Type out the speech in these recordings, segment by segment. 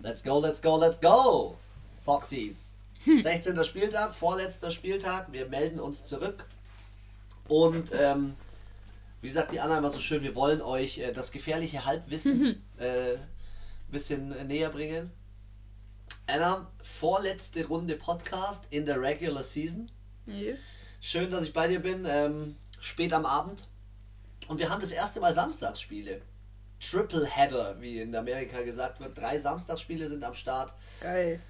Let's go, let's go, let's go! Foxys. 16. Spieltag, vorletzter Spieltag. Wir melden uns zurück. Und ähm, wie sagt die Anna immer so schön, wir wollen euch äh, das gefährliche Halbwissen äh, ein bisschen äh, näher bringen. Anna, vorletzte Runde Podcast in der Regular Season. Yes. Schön, dass ich bei dir bin. Ähm, spät am Abend. Und wir haben das erste Mal Samstagsspiele. Triple Header, wie in Amerika gesagt wird. Drei Samstagsspiele sind am Start. Geil.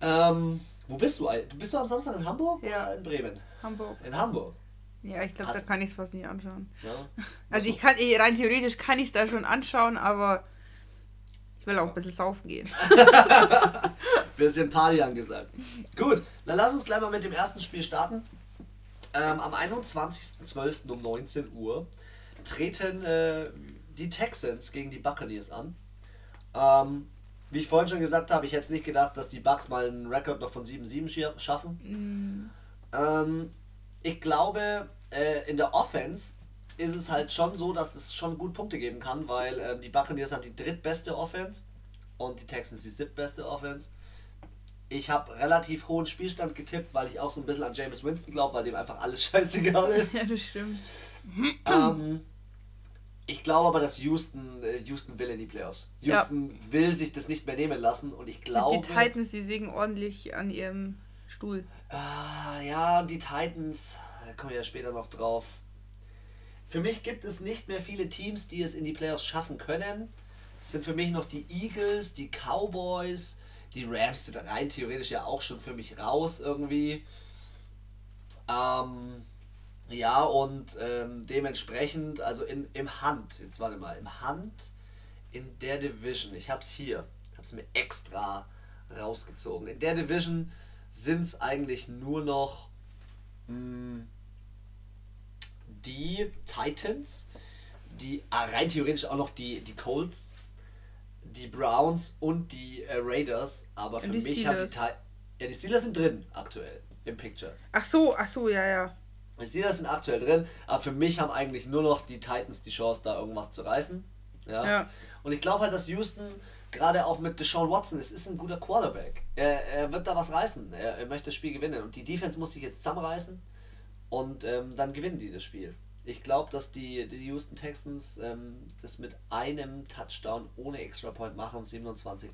Ähm, wo bist du? Du bist du am Samstag in Hamburg Ja. oder in Bremen? Hamburg. In Hamburg. Ja, ich glaube, da kann ich es fast nicht anschauen. Ja. Also ich kann, eh, rein theoretisch kann ich es da schon anschauen, aber ich will auch ein bisschen saufen gehen. Bisschen Party angesagt. Gut, dann lass uns gleich mal mit dem ersten Spiel starten. Ähm, am 21.12. um 19 Uhr treten äh, die Texans gegen die Buccaneers an. Ähm, wie ich vorhin schon gesagt habe, ich hätte nicht gedacht, dass die Bucks mal einen Rekord noch von 7-7 schi- schaffen. Ähm, ich glaube, äh, in der Offense ist es halt schon so, dass es schon gut Punkte geben kann, weil ähm, die Buccaneers haben die drittbeste Offense und die Texans die siebtbeste Offense. Ich habe relativ hohen Spielstand getippt, weil ich auch so ein bisschen an James Winston glaube, weil dem einfach alles scheißegal ist. ja, das stimmt. ähm, ich glaube aber, dass Houston, äh, Houston will in die Playoffs. Ja. Houston will sich das nicht mehr nehmen lassen und ich glaube... Die Titans, die sägen ordentlich an ihrem Stuhl. Ah, ja, die Titans, da kommen wir ja später noch drauf. Für mich gibt es nicht mehr viele Teams, die es in die Playoffs schaffen können. Es sind für mich noch die Eagles, die Cowboys, die Rams sind rein theoretisch ja auch schon für mich raus irgendwie. Ähm, ja, und ähm, dementsprechend, also in, im Hand, jetzt warte mal, im Hand in der Division, ich hab's hier, ich hab's mir extra rausgezogen. In der Division sind es eigentlich nur noch mh, die Titans, die ah, rein theoretisch auch noch die, die Colts, die Browns und die äh, Raiders, aber für Und mich haben die Steelers. Ti- ja, die Steelers sind drin aktuell im Picture. Ach so, ach so, ja, ja. Die Steelers sind aktuell drin, aber für mich haben eigentlich nur noch die Titans die Chance, da irgendwas zu reißen. Ja. Ja. Und ich glaube halt, dass Houston, gerade auch mit Deshaun Watson, es ist ein guter Quarterback. Er, er wird da was reißen. Er, er möchte das Spiel gewinnen. Und die Defense muss sich jetzt zusammenreißen und ähm, dann gewinnen die das Spiel. Ich glaube, dass die, die Houston Texans ähm, das mit einem Touchdown ohne Extra Point machen, 27-21.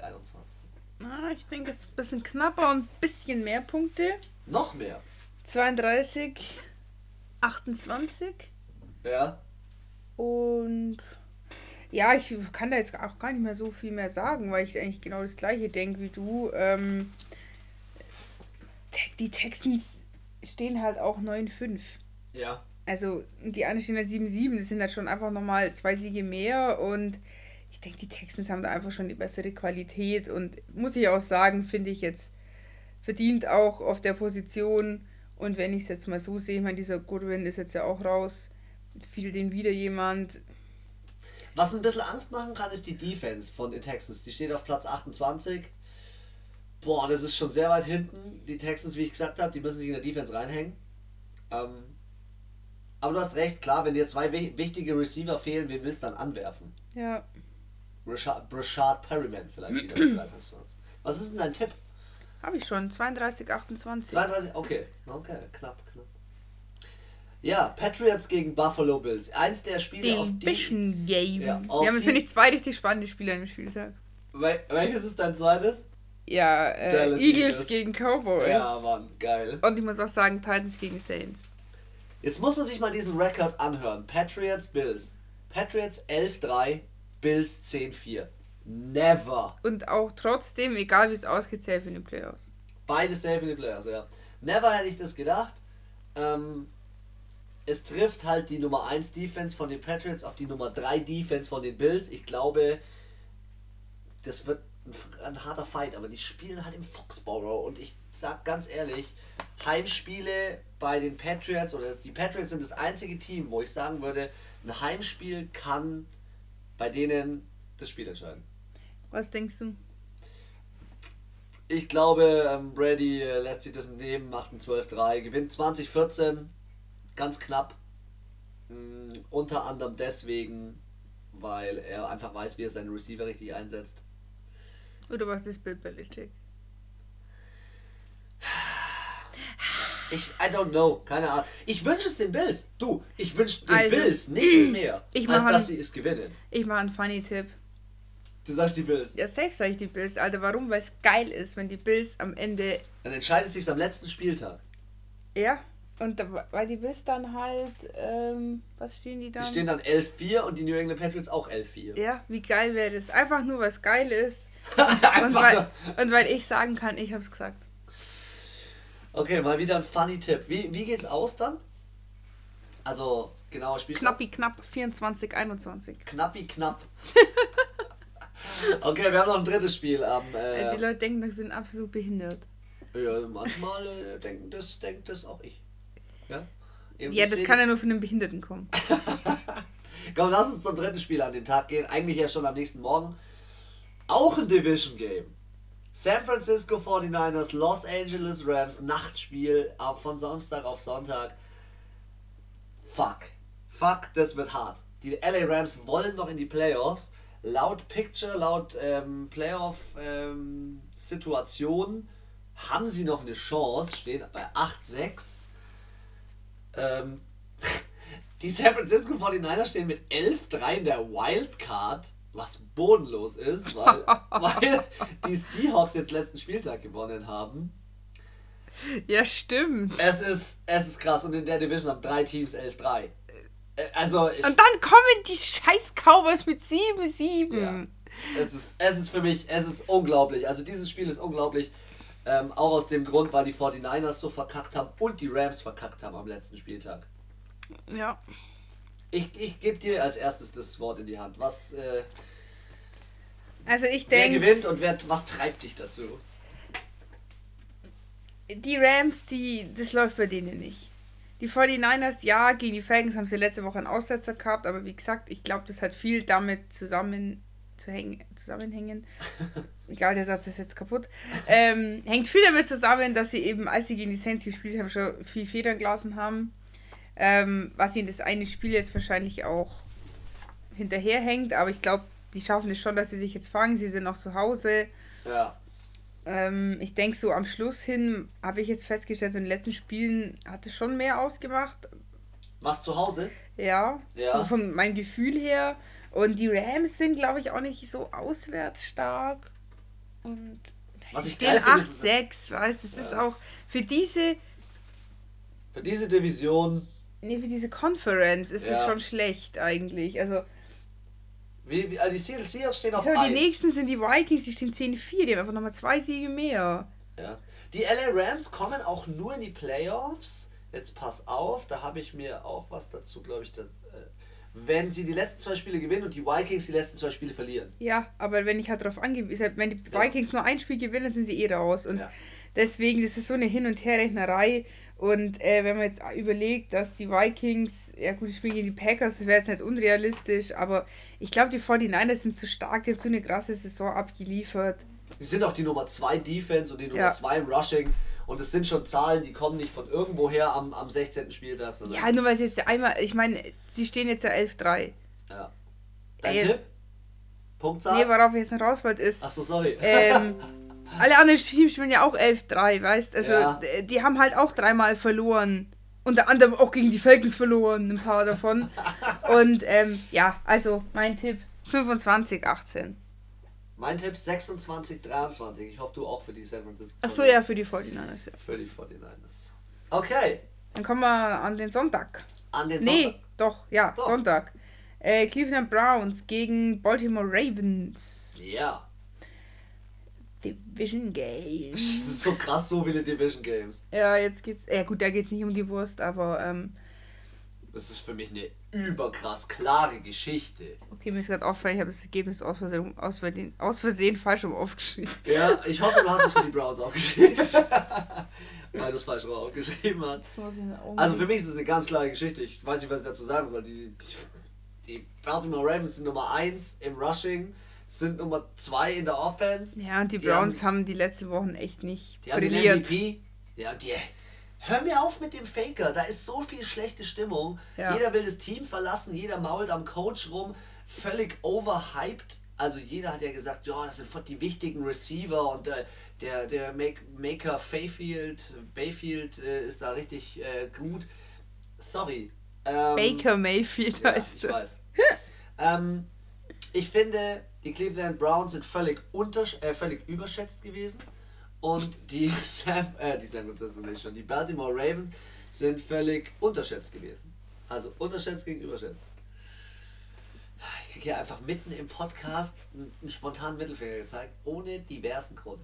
Ah, ich denke, es ist ein bisschen knapper und ein bisschen mehr Punkte. Noch mehr. 32, 28 Ja. und ja, ich kann da jetzt auch gar nicht mehr so viel mehr sagen, weil ich eigentlich genau das gleiche denke wie du. Ähm, die Texans stehen halt auch 9-5. Ja. Also die anderen stehen halt 7-7, das sind halt schon einfach nochmal zwei Siege mehr und ich denke, die Texans haben da einfach schon die bessere Qualität und muss ich auch sagen, finde ich jetzt verdient auch auf der Position und wenn ich es jetzt mal so sehe, ich meine, dieser Goodwin ist jetzt ja auch raus, fiel den wieder jemand. Was ein bisschen Angst machen kann, ist die Defense von den Texans. Die steht auf Platz 28. Boah, das ist schon sehr weit hinten. Die Texans, wie ich gesagt habe, die müssen sich in der Defense reinhängen. Ähm, aber du hast recht, klar, wenn dir zwei wi- wichtige Receiver fehlen, wen willst du dann anwerfen? Ja, Brashard Perryman vielleicht wieder. mit drei Touchdowns. Was ist denn dein Tipp? Habe ich schon, 32, 28. 32? Okay, okay, knapp, knapp. Ja, Patriots gegen Buffalo Bills. Eins der Spiele, auf die... Division Game. Ja, auf Wir haben, finde ich, zwei richtig spannende Spiele an dem Spieltag. Wel welches ist dein zweites? Ja, äh, Eagles, Eagles. gegen Cowboys. Ja, Mann, geil. Und ich muss auch sagen, Titans gegen Saints. Jetzt muss man sich mal diesen Rekord anhören. Patriots, Bills. Patriots 11-3, Bills 10-4. Never. Und auch trotzdem, egal wie es ausgeht, safe in den Playoffs. Beide safe in die Playoffs, ja. Never hätte ich das gedacht. Ähm, es trifft halt die Nummer 1 Defense von den Patriots auf die Nummer 3 Defense von den Bills. Ich glaube, das wird ein, ein harter Fight, aber die spielen halt im Foxborough und ich sag ganz ehrlich, Heimspiele bei den Patriots oder die Patriots sind das einzige Team, wo ich sagen würde, ein Heimspiel kann bei denen das Spiel entscheiden. Was denkst du? Ich glaube, ähm, Brady äh, lässt sich das nehmen, macht ein 12-3, gewinnt 2014, ganz knapp. Mm, unter anderem deswegen, weil er einfach weiß, wie er seine Receiver richtig einsetzt. Oder was ist Bill Belichick? Ich, I don't know, keine Ahnung. Ich wünsche es den Bills. Du, ich wünsche den Also, Bills nichts mehr, ich als dass sie es gewinnen. Ich mache einen funny Tipp. Du sagst die Bills. Ja, safe sage ich die Bills. Alter, warum? Weil es geil ist, wenn die Bills am Ende. Dann entscheidet sich am letzten Spieltag. Ja. Und da, weil die Bills dann halt. Ähm, was stehen die dann? Die stehen dann 11-4 und die New England Patriots auch 11-4. ja, wie geil wäre das? Einfach nur, weil es geil ist. Und weil, und weil ich sagen kann, ich hab's gesagt. Okay, mal wieder ein funny Tipp. Wie, wie geht's aus dann? Also, genauer Spielstand? Knappi knapp 24, 21. Knapp wie knapp. okay, wir haben noch ein drittes Spiel am. Äh, die Äh, Leute denken, ich bin absolut behindert. ja, manchmal äh, denken das, denkt das auch ich. Ja, Eben, Ja, das seh- kann ja nur von einem Behinderten kommen. Komm, lass uns zum dritten Spiel an dem Tag gehen. Eigentlich ja schon am nächsten Morgen. Auch ein Division Game. San Francisco 49ers, Los Angeles Rams, Nachtspiel äh, von Samstag auf Sonntag. Fuck. Fuck, das wird hart. Die LA Rams wollen noch in die Playoffs. Laut Picture, laut ähm, Playoff-Situation haben sie noch eine Chance, stehen bei 8-6. Ähm, die San Francisco 49ers stehen mit 11-3 in der Wildcard, was bodenlos ist, weil, weil die Seahawks jetzt letzten Spieltag gewonnen haben. Ja, stimmt. Es ist, es ist krass und in der Division haben drei Teams 11-3. Also, Und dann kommen die scheiß Cowboys mit 7-7. Ja. es, ist, es ist für mich, es ist unglaublich. Also dieses Spiel ist unglaublich. Ähm, auch aus dem Grund, weil die 49ers so verkackt haben und die Rams verkackt haben am letzten Spieltag. Ja. Ich, ich gebe dir als erstes das Wort in die Hand. Was, äh, Also ich wer denke, gewinnt und wer, was treibt dich dazu? die Rams, die, das läuft bei denen nicht. Die 49ers, ja, gegen die Falcons haben sie letzte Woche einen Aussetzer gehabt, aber wie gesagt, ich glaube, das hat viel damit zusammen zu hängen, zusammenhängen. Egal, der Satz ist jetzt kaputt. Ähm, hängt viel damit zusammen, dass sie eben, als sie gegen die Saints gespielt haben, schon viel Federn gelassen haben. Ähm, was ihnen das eine Spiel jetzt wahrscheinlich auch hinterherhängt, aber ich glaube, die schaffen es schon, dass sie sich jetzt fangen. Sie sind noch zu Hause. Ja. Ähm, ich denke, so am Schluss hin habe ich jetzt festgestellt, so in den letzten Spielen hat es schon mehr ausgemacht. Was zu Hause? Ja, Ja. so von meinem Gefühl her. Und die Rams sind, glaube ich, auch nicht so auswärts stark. Und Was ich geil finde, ist, 8-6, weißt du, ist Ja. auch für diese, für diese Division, nee, für diese Conference ist es Ja. schon schlecht eigentlich. Also, wie, wie, also die Seattle Seahawks stehen auf ich glaube, 1. die nächsten sind die Vikings, die stehen 10-4, die haben einfach nochmal zwei Siege mehr. Ja. Die LA Rams kommen auch nur in die Playoffs. Jetzt pass auf, da habe ich mir auch was dazu, glaube ich. Da, äh, wenn sie die letzten zwei Spiele gewinnen und die Vikings die letzten zwei Spiele verlieren. Ja, aber wenn ich halt darauf angewiesen bin, wenn die Ja. Vikings nur ein Spiel gewinnen, sind sie eh raus. Und Ja. deswegen, das ist so eine Hin- und Herrechnerei. Und äh, wenn man jetzt überlegt, dass die Vikings, ja gut, die spielen gegen die Packers, das wäre jetzt nicht unrealistisch, aber ich glaube, die 49ers sind zu stark, die haben so eine krasse Saison abgeliefert. Die sind auch die Nummer 2 Defense und die Nummer Ja. 2 im Rushing. Und es sind schon Zahlen, die kommen nicht von irgendwoher am, am 16. Spieltag, sondern. Ja, nur weil sie jetzt einmal, ich meine, sie stehen jetzt ja 11-3. Ja. Dein Ey. Tipp? Punktzahl? Nee, worauf ich jetzt noch raus wollte, ist, Achso, sorry. ähm, alle anderen Teams spielen ja auch 11-3, weißt Also, Ja. die haben halt auch dreimal verloren. Unter anderem auch gegen die Falcons verloren, ein paar davon. Und ähm, ja, also mein Tipp 25, 18. mein Tipp 26, 23. Ich hoffe, du auch für die San Francisco. Achso, ja, für die 49ers. Ja. Für die 49ers. Okay. Dann kommen wir an den Sonntag. An den Nee, Sonntag. doch, ja, Doch. Sonntag. Äh, Cleveland Browns gegen Baltimore Ravens. Ja. Division Game. Es ist so krass, so viele Division Games. Ja, jetzt geht's. Ja, gut, da geht's nicht um die Wurst, aber ähm, Das ist für mich eine überkrass klare Geschichte. okay, mir ist gerade aufgefallen, ich habe das Ergebnis aus Versehen, aus, Versehen, aus Versehen falsch rum aufgeschrieben. Ja, ich hoffe, du hast es für die Browns aufgeschrieben. Weil du es falsch rum aufgeschrieben hast. Das Also für mich ist es eine ganz klare Geschichte. Ich weiß nicht, was ich dazu sagen soll. Die, die, die Baltimore Ravens sind Nummer 1 im Rushing, sind Nummer 2 in der Offense. Ja, und die, Die Browns haben- haben, die letzten Wochen echt nicht Die haben den brilliert. MVP. Ja, die. Hör mir auf mit dem Faker. Da ist so viel schlechte Stimmung. Ja. Jeder will das Team verlassen, jeder mault am Coach rum. Völlig overhyped. also jeder hat ja gesagt, ja, das sind die wichtigen Receiver und äh, der, der Make, Maker Bayfield, Bayfield äh, ist da richtig äh, gut. Sorry. Ähm, Baker Mayfield ja, heißt ich er. weiß. ähm, ich finde, die Cleveland Browns sind völlig, untersch äh, völlig überschätzt gewesen. Und die Sam, äh, die San Francisco nicht schon, die Baltimore Ravens sind völlig unterschätzt gewesen. Also unterschätzt gegen überschätzt. Ich kriege hier einfach mitten im Podcast einen, einen spontanen Mittelfinger gezeigt, ohne diversen Grund.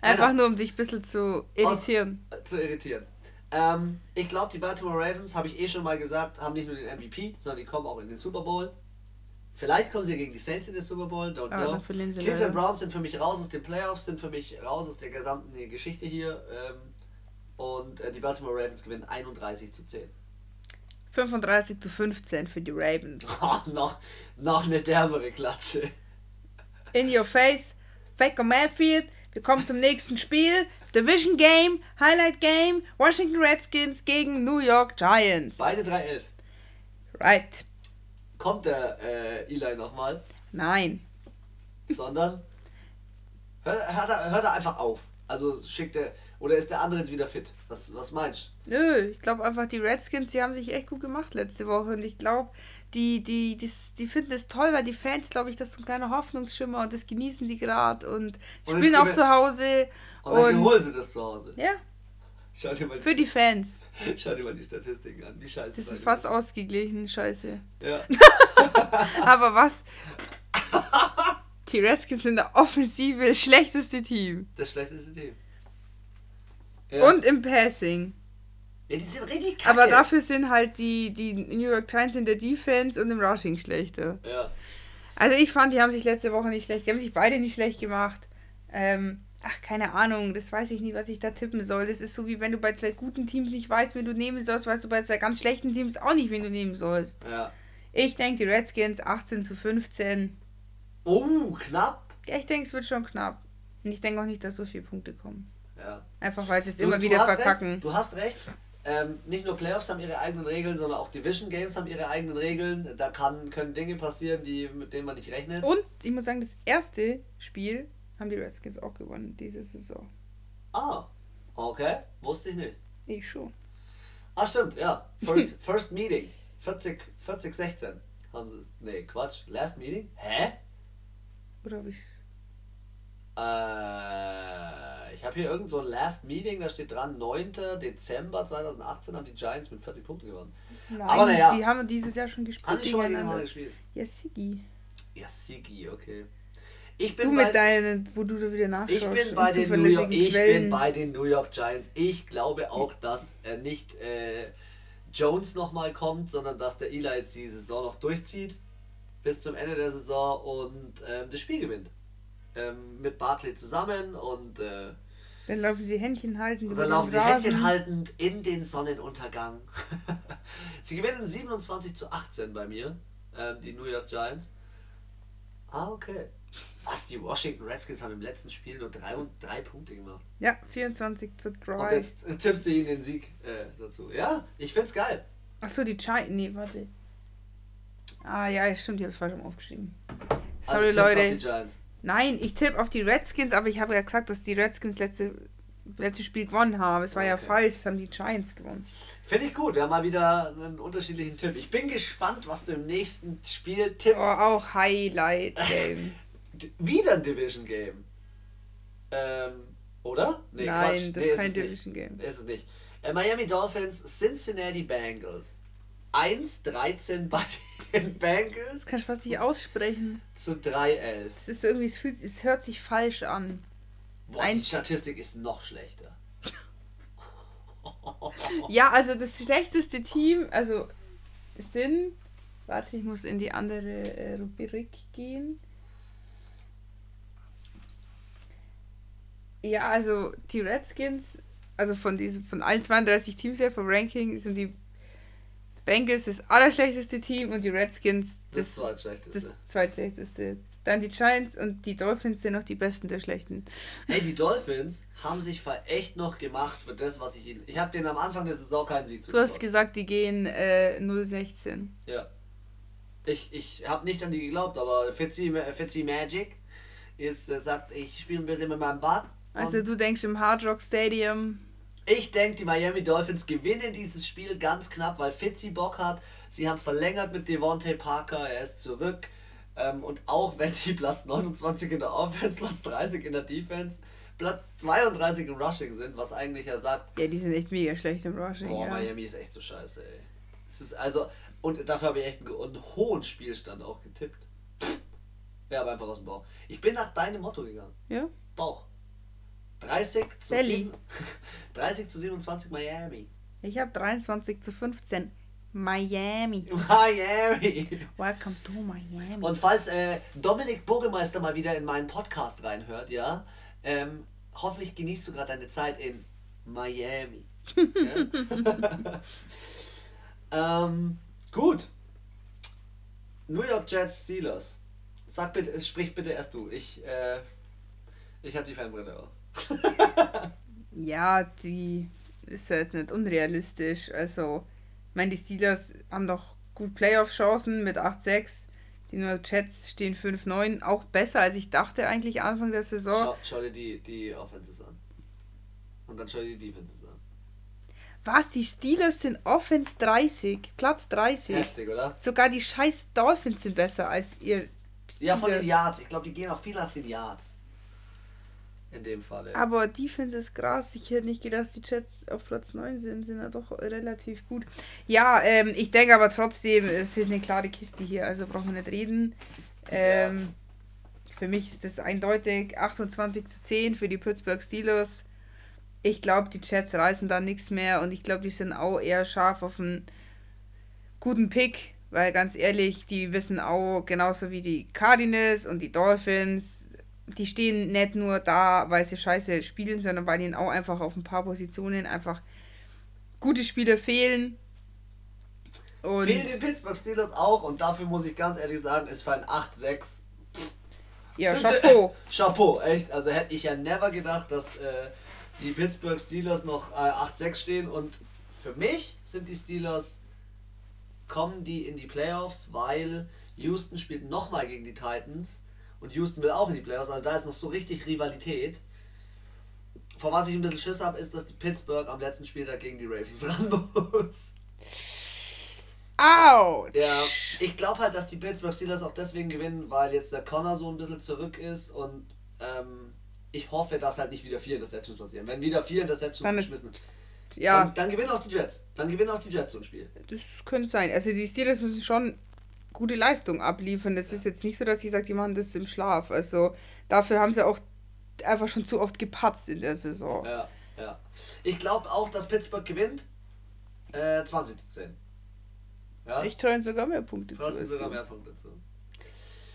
Einfach nur, um dich ein bisschen zu irritieren. Aus, äh, zu irritieren. Ähm, ich glaube, die Baltimore Ravens, habe ich eh schon mal gesagt, haben nicht nur den MVP, sondern die kommen auch in den Super Bowl. Vielleicht kommen sie gegen die Saints in den Super Bowl, don't Aber know. Cleveland. Browns sind für mich raus aus den Playoffs, sind für mich raus aus der gesamten Geschichte hier. Ähm, und äh, die Baltimore Ravens gewinnen 31 zu 10. 35 zu 15 für die Ravens. Oh, noch, noch eine derbere Klatsche. In your face, Faker Mayfield. Wir kommen zum nächsten Spiel. Division Game, Highlight Game, Washington Redskins gegen New York Giants. Beide 3-11. Right. Kommt der äh, Eli nochmal, Nein. sondern hört, hört, er, hört er einfach auf. Also schickt er, oder ist der andere jetzt wieder fit? Was, was meinst Nö, ich glaube einfach, die Redskins, die haben sich echt gut gemacht letzte Woche. Und ich glaube, die, die, die, die finden es toll, weil die Fans, glaube ich, das ist ein kleiner Hoffnungsschimmer und das genießen sie gerade und die Und spielen auch zu Hause. du? Und dann Und holen sie das zu Hause. ja, Schau dir mal für die Fans. Schau dir mal die Statistiken an, wie scheiße Das ist fast ausgeglichen, scheiße. Ja. Aber was? Die Redskins sind der offensive das schlechteste Team. Das schlechteste Team. Ja. Und im Passing. Ja, die sind richtig kacke. Aber dafür sind halt die, die New York Giants in der Defense und im Rushing schlechter. Ja. Also ich fand, die haben sich letzte Woche nicht schlecht, die haben sich beide nicht schlecht gemacht. Ähm, ach, keine Ahnung, das weiß ich nicht, was ich da tippen soll. Das ist so wie wenn du bei zwei guten Teams nicht weißt, wen du nehmen sollst, weißt du bei zwei ganz schlechten Teams auch nicht, wen du nehmen sollst. Ja. Ich denke, die Redskins 18 zu 15. Oh, knapp. Ja, ich denke, es wird schon knapp. Und ich denke auch nicht, dass so viele Punkte kommen. Ja. Einfach weil sie es Du- immer du wieder verkacken. Recht, du hast recht. Ähm, nicht nur Playoffs haben ihre eigenen Regeln, sondern auch Division Games haben ihre eigenen Regeln. Da kann, können Dinge passieren, die, mit denen man nicht rechnet. Und ich muss sagen, das erste Spiel haben die Redskins auch gewonnen diese Saison. Ah, okay. Wusste ich nicht. Ich schon. Ah, stimmt, ja. First, first Meeting. 40, 40, 16 haben sie. Nee, Quatsch. Last Meeting? Hä? Oder habe ich's. Äh, ich habe hier irgend so ein Last Meeting, da steht dran, 9. Dezember 2018 haben die Giants mit 40 Punkten gewonnen. Nein, Aber naja. die haben dieses Jahr schon gespielt. Haben die schon mal gegeneinander. gegeneinander gespielt? Ja, Sigi. Ja, Sigi, okay. Ich bin Du bei, mit deinen, wo du da wieder nachschaust. ich bin bei den New York, ich Quellen. bin bei den New York Giants. Ich glaube auch, dass äh, nicht äh, Jones nochmal kommt, sondern dass der Eli jetzt die Saison noch durchzieht bis zum Ende der Saison und ähm, das Spiel gewinnt. Ähm, mit Bartley zusammen und äh, Dann laufen sie Händchen halten. Und über dann laufen sie Rasen. Händchen haltend in den Sonnenuntergang. sie gewinnen 27 zu 18 bei mir, ähm, die New York Giants. Ah, okay. Was, die Washington Redskins haben im letzten Spiel nur drei, und drei Punkte gemacht. Ja, 24 zu Und 3. jetzt äh, tippst du ihnen den Sieg äh, dazu. Ja, ich find's geil. Achso, die Giants. Nee, warte. Ah, ja, stimmt, ich hab's falsch aufgeschrieben. Also Sorry, auf Leute. die Giants. Nein, ich tippe auf die Redskins, aber ich habe ja gesagt, dass die Redskins letzte, letzte Spiel gewonnen haben. Es war ja Okay. falsch, es haben die Giants gewonnen. Finde ich gut. Wir haben mal wieder einen unterschiedlichen Tipp. Ich bin gespannt, was du im nächsten Spiel tippst. Oh, auch Highlight Game. D- Wieder ein Division Game. Ähm, oder? Nee, Nein, Quatsch. das nee, ist kein es nicht. Division Game. Ist es nicht. Äh, Miami Dolphins, Cincinnati Bengals. 1-13 bei den Bengals Das kann ich fast nicht aussprechen. zu 3-11. Es ist irgendwie, es, fühlt, es hört sich falsch an. Boah, die Eins- Statistik ist noch schlechter. Ja, also das schlechteste Team, also sind. Warte, ich muss in die andere äh, Rubrik gehen. Ja, also die Redskins, also von diesen, von allen 32 Teams her vom Ranking sind die Bengals das allerschlechteste Team und die Redskins Das, das, zweitschlechteste. das zweitschlechteste. Dann die Giants und die Dolphins sind noch die besten der schlechten. Hey, die Dolphins haben sich echt noch gemacht für das, was ich ihnen. Ich habe denen am Anfang der Saison keinen Sieg Du hast zugetraut. gesagt, die gehen äh, 016. Ja. Ich, ich habe nicht an die geglaubt, aber Fitzy, Fitzy Magic ist, äh, sagt, ich spiele ein bisschen mit meinem Bart. Also du denkst im Hard Rock Stadium. Ich denke, die Miami Dolphins gewinnen dieses Spiel ganz knapp, weil Fitzy Bock hat. Sie haben verlängert mit Devontae Parker, er ist zurück. Ähm, und auch wenn die Platz 29 in der Offense, Platz 30 in der Defense, Platz 32 im Rushing sind, was eigentlich ja sagt. Ja, die sind echt mega schlecht im Rushing. Boah, ja. Miami ist echt so scheiße, ey. Es ist also, und dafür habe ich echt einen, einen hohen Spielstand auch getippt. Ja, aber einfach aus dem Bauch. Ich bin nach deinem Motto gegangen. Ja? Bauch. 30 zu. 7, 30 zu 27 Miami. Ich habe 23 zu 15. Miami. Miami. Welcome to Miami. Und falls äh, Dominik Burgemeister mal wieder in meinen Podcast reinhört, ja, ähm, hoffentlich genießt du gerade deine Zeit in Miami. ähm, gut. New York Jets Steelers. Sag bitte, sprich bitte erst du. Ich, äh, ich habe die Fanbrille auf. Ja, die ist ja jetzt nicht unrealistisch. Also, ich meine, die Steelers haben doch gut Playoff-Chancen mit 8-6. Die New York Jets stehen 5-9. Auch besser, als ich dachte eigentlich Anfang der Saison. Schau, schau dir die, die Offenses an. Und dann schau dir die Defenses an. Was? Die Steelers sind Offense 30. Platz 30. Heftig, oder? Sogar die scheiß Dolphins sind besser als ihr. Ja, von den Steelers. Yards. Ich glaube, die gehen auch viel nach den Yards. In dem Fall. Ja. Aber Defense ist krass. Ich hätte nicht gedacht, dass die Jets auf Platz 9 sind. Sind ja doch relativ gut. Ja, ähm, ich denke aber trotzdem, es ist eine klare Kiste hier. Also brauchen wir nicht reden. Ähm, Für mich ist das eindeutig 28 zu 10 für die Pittsburgh Steelers. Ich glaube, die Jets reißen da nichts mehr. Und ich glaube, die sind auch eher scharf auf einen guten Pick. Weil ganz ehrlich, die wissen auch, genauso wie die Cardinals und die Dolphins, die stehen nicht nur da, weil sie scheiße spielen, sondern weil ihnen auch einfach auf ein paar Positionen einfach gute Spieler fehlen. Und Fehlen den Pittsburgh Steelers auch und dafür muss ich ganz ehrlich sagen, ist für ein 8-6 ja, sind sie- Chapeau. Chapeau, echt. Also hätte ich ja never gedacht, dass äh, die Pittsburgh Steelers noch äh, 8-6 stehen und für mich sind die Steelers, kommen die in die Playoffs, weil Houston spielt nochmal gegen die Titans und Houston will auch in die Playoffs, also da ist noch so richtig Rivalität. Vor was ich ein bisschen Schiss habe, ist, dass die Pittsburgh am letzten Spieltag gegen die Ravens ran muss. Autsch! Ja, ich glaube halt, dass die Pittsburgh Steelers auch deswegen gewinnen, weil jetzt der Connor so ein bisschen zurück ist und ähm, ich hoffe, dass halt nicht wieder vier Interceptions passieren. Wenn wieder vier Interceptions Dann geschmissen, Ja, dann, dann gewinnen auch die Jets. Dann gewinnen auch die Jets so ein Spiel. das könnte sein. Also die Steelers müssen schon gute Leistung abliefern. Das ist jetzt nicht so, dass ich sage, die machen das im Schlaf. Also dafür haben sie auch einfach schon zu oft gepatzt in der Saison. Ja, ja. Ich glaube auch, dass Pittsburgh gewinnt. Äh, 20 zu 10. Ja, Ich traue sogar mehr Punkte zu. sogar mehr Punkte zu.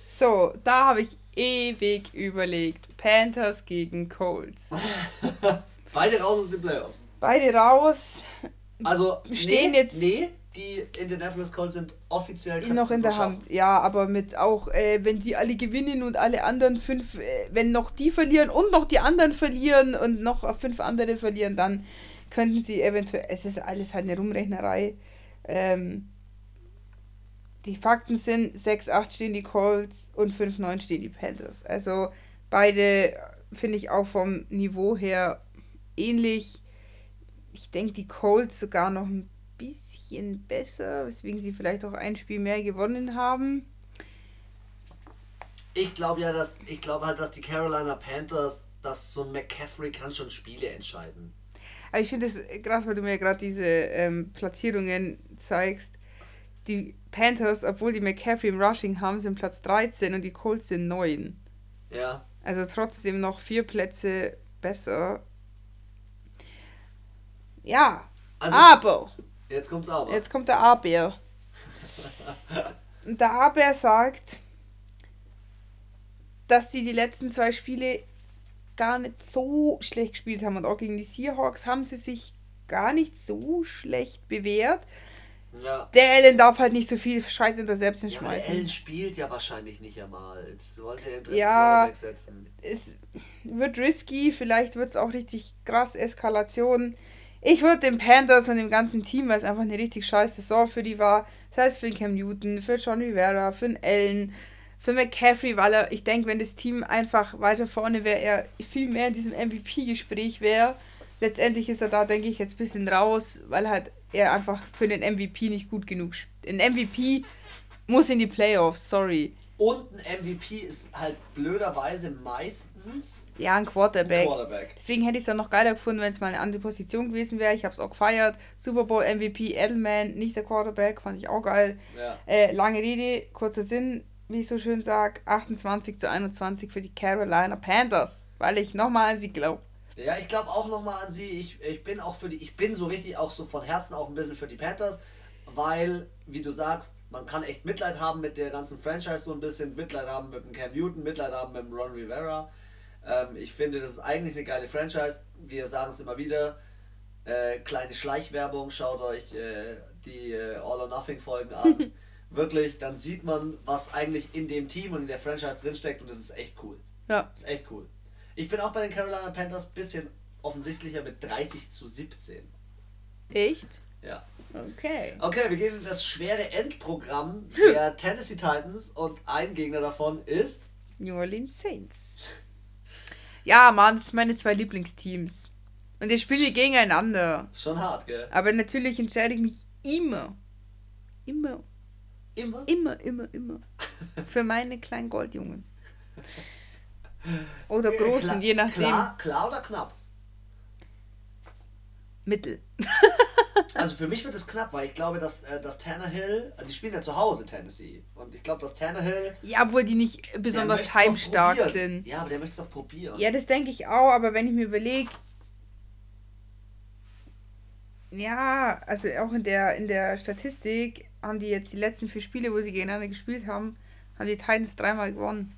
So, da habe ich ewig überlegt. Panthers gegen Colts. Beide raus aus den Playoffs. Beide raus, Also, Stehen nee, jetzt- Nee, die Indianapolis Colts sind offiziell noch sie in der. Hand. Ja, aber mit auch, äh, wenn die alle gewinnen und alle anderen fünf, äh, wenn noch die verlieren und noch die anderen verlieren und noch fünf andere verlieren, dann könnten sie eventuell, es ist alles halt eine Rumrechnerei. Ähm, die Fakten sind, 6-8 stehen die Colts und 5-9 stehen die Panthers. Also beide finde ich auch vom Niveau her ähnlich. Ich denke, die Colts sogar noch ein bisschen besser, weswegen sie vielleicht auch ein Spiel mehr gewonnen haben. Ich glaube ja, dass ich glaube halt, dass die Carolina Panthers, dass so ein McCaffrey kann schon Spiele entscheiden. Aber ich finde es krass, weil du mir gerade diese ähm, Platzierungen zeigst. Die Panthers, obwohl die McCaffrey im Rushing haben, sind Platz 13 und die Colts sind 9. Ja. Also trotzdem noch vier Plätze besser. Ja, Also aber. Jetzt kommt's aber. Jetzt kommt der Aber. Und der Aber sagt, dass sie die letzten zwei Spiele gar nicht so schlecht gespielt haben. Und auch gegen die Seahawks haben sie sich gar nicht so schlecht bewährt. ja. Der Allen darf halt nicht so viel Scheiß Interception Ja, aber der schmeißen. Allen spielt ja wahrscheinlich nicht einmal. Jetzt wollte er den Ja. Setzen. es wird risky, vielleicht wird es auch richtig krass Eskalation. Ich würde den Panthers und dem ganzen Team, weil es einfach eine richtig scheiße Saison für die war, das heißt für den Cam Newton, für John Rivera, für den Allen, für McCaffrey, weil er, ich denke, wenn das Team einfach weiter vorne wäre, er viel mehr in diesem MVP-Gespräch wäre. Letztendlich ist er da, denke ich, jetzt ein bisschen raus, weil halt er einfach für den MVP nicht gut genug spielt. Ein MVP muss in die Playoffs, sorry. Und ein MVP ist halt blöderweise meistens ja, ein Quarterback. Ein Quarterback. Deswegen hätte ich es dann noch geiler gefunden, wenn es mal eine andere Position gewesen wäre. Ich habe es auch gefeiert. Super Bowl MVP, Edelman, nicht der Quarterback, fand ich auch geil. Ja. Äh, lange Rede, kurzer Sinn wie ich so schön sage, 28 zu 21 für die Carolina Panthers, weil ich nochmal an sie glaube. Ja, ich glaube auch nochmal an sie. Ich, ich bin auch für die, ich bin so richtig auch so von Herzen auch ein bisschen für die Panthers, weil, wie du sagst, man kann echt Mitleid haben mit der ganzen Franchise, so ein bisschen Mitleid haben mit dem Cam Newton, Mitleid haben mit dem Ron Rivera. Ähm, ich finde, das ist eigentlich eine geile Franchise. Wir sagen es immer wieder. Äh, kleine Schleichwerbung, schaut euch äh, die äh, All or Nothing Folgen an. wirklich, dann sieht man, was eigentlich in dem Team und in der Franchise drinsteckt und das ist echt cool. Ja. Das ist echt cool. Ich bin auch bei den Carolina Panthers ein bisschen offensichtlicher mit 30 zu 17. Echt? Ja. Okay. Okay, wir gehen in das schwere Endprogramm der Tennessee Titans und ein Gegner davon ist New Orleans Saints. Ja, Mann, das sind meine zwei Lieblingsteams. Und die spielen gegeneinander. Ist schon hart, gell? Aber natürlich entscheide ich mich immer, immer Immer? Immer, immer, immer. Für meine kleinen Goldjungen. Oder großen, klar, je nachdem. Klar, klar oder knapp? Mittel. Also für mich wird es knapp, weil ich glaube, dass, äh, dass Tannehill, die spielen ja zu Hause Tennessee. Und ich glaube, dass Tannehill. Ja, obwohl die nicht besonders heimstark sind. Ja, aber der möchte es doch probieren. Ja, das denke ich auch, aber wenn ich mir überlege. Ja, also auch in der, in der Statistik haben die jetzt die letzten vier Spiele, wo sie gegeneinander gespielt haben, haben die Titans dreimal gewonnen.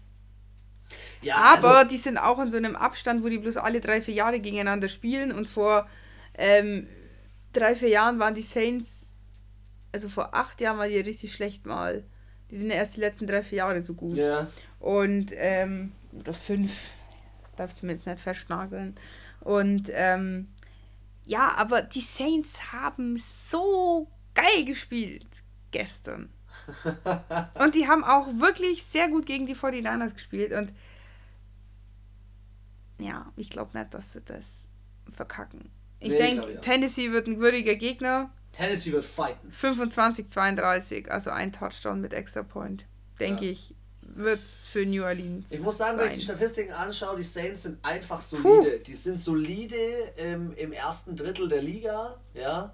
Ja, aber also, die sind auch in so einem Abstand, wo die bloß alle drei, vier Jahre gegeneinander spielen und vor ähm, drei, vier Jahren waren die Saints, also vor acht Jahren waren die richtig schlecht mal. Die sind ja erst die letzten drei, vier Jahre so gut. Ja. Und, ähm, oder fünf, darf ich zumindest nicht festnageln. Und, ähm, ja, aber die Saints haben so geil gespielt gestern. und die haben auch wirklich sehr gut gegen die 49ers gespielt und ja, ich glaube nicht, dass sie das verkacken. Ich denke, ja. Tennessee wird ein würdiger Gegner. Tennessee wird fighten. 25-32, also ein Touchdown mit Extra Point. Denke ja. ich, wird es für New Orleans. Ich muss sagen, sein. wenn ich die Statistiken anschaue, die Saints sind einfach solide. Puh. Die sind solide ähm, im ersten Drittel der Liga, ja.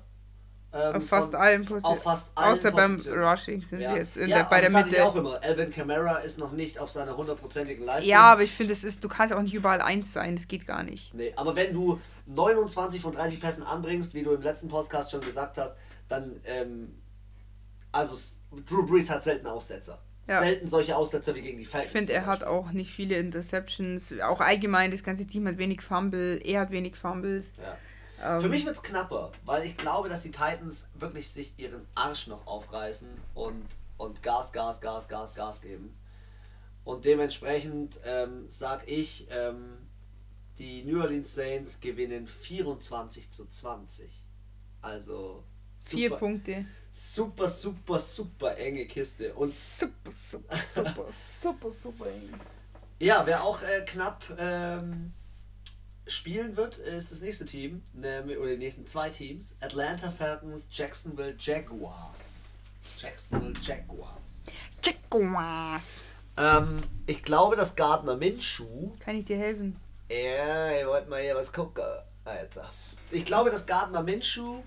Ähm, auf fast von, allen Positionen. Auf fast allen Außer Positionen. beim Rushing sind ja. sie jetzt in ja, der, bei der Mitte. Ich auch immer. Alvin Kamara ist noch nicht auf seiner hundertprozentigen Leistung. Ja, aber ich finde, es ist, du kannst auch nicht überall eins sein. Das geht gar nicht. Nee, aber wenn du 29 von 30 Pässen anbringst, wie du im letzten Podcast schon gesagt hast, dann, ähm, also Drew Brees hat selten Aussetzer. Ja. Selten solche Aussetzer wie gegen die Falcons. Ich finde, er hat auch nicht viele Interceptions. Auch allgemein, das ganze Team hat wenig Fumble. Er hat wenig Fumbles. Ja. Ähm, Für mich wird es knapper, weil ich glaube, dass die Titans wirklich sich ihren Arsch noch aufreißen und, und Gas, Gas, Gas, Gas, Gas geben. Und dementsprechend ähm, sage ich, ähm, die New Orleans Saints gewinnen 24 zu 20. Also super, vier Punkte. Super, super, super enge Kiste. Und super, super, super, super, super eng. Ja, wer auch äh, knapp ähm, spielen wird, ist das nächste Team, ne, oder die nächsten zwei Teams. Atlanta Falcons, Jacksonville Jaguars. Jacksonville Jaguars. Jaguars. Ähm, ich glaube, dass Gardner Minshew. Kann ich dir helfen? Ja, ihr wollt mal hier was gucken, Alter. Ich glaube, dass Gardner Minshew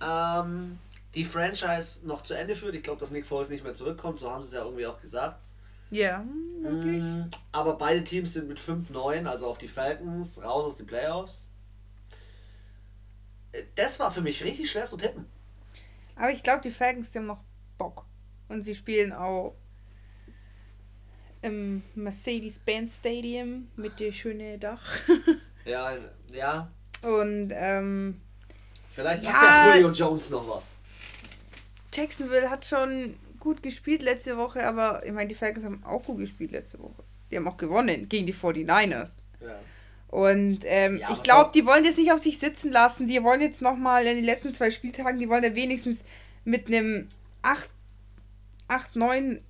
ähm, die Franchise noch zu Ende führt. Ich glaube, dass Nick Foles nicht mehr zurückkommt, so haben sie es ja irgendwie auch gesagt. Ja, wirklich. Mm, aber beide Teams sind mit 5-9, also auch die Falcons, raus aus den Playoffs. Das war für mich richtig schwer zu tippen. Aber ich glaube, die Falcons haben noch Bock. Und sie spielen auch im Mercedes-Benz Stadium mit dem schönen Dach. ja, ja. Und ähm, vielleicht macht ja, der Julio Jones noch was. Jacksonville hat schon gut gespielt letzte Woche, aber ich meine, die Falcons haben auch gut gespielt letzte Woche. Die haben auch gewonnen gegen die 49ers. Ja. Und ähm, Ja, ich glaube, die wollen das nicht auf sich sitzen lassen. Die wollen jetzt nochmal in den letzten zwei Spieltagen, die wollen ja wenigstens mit einem 8, 8, 9.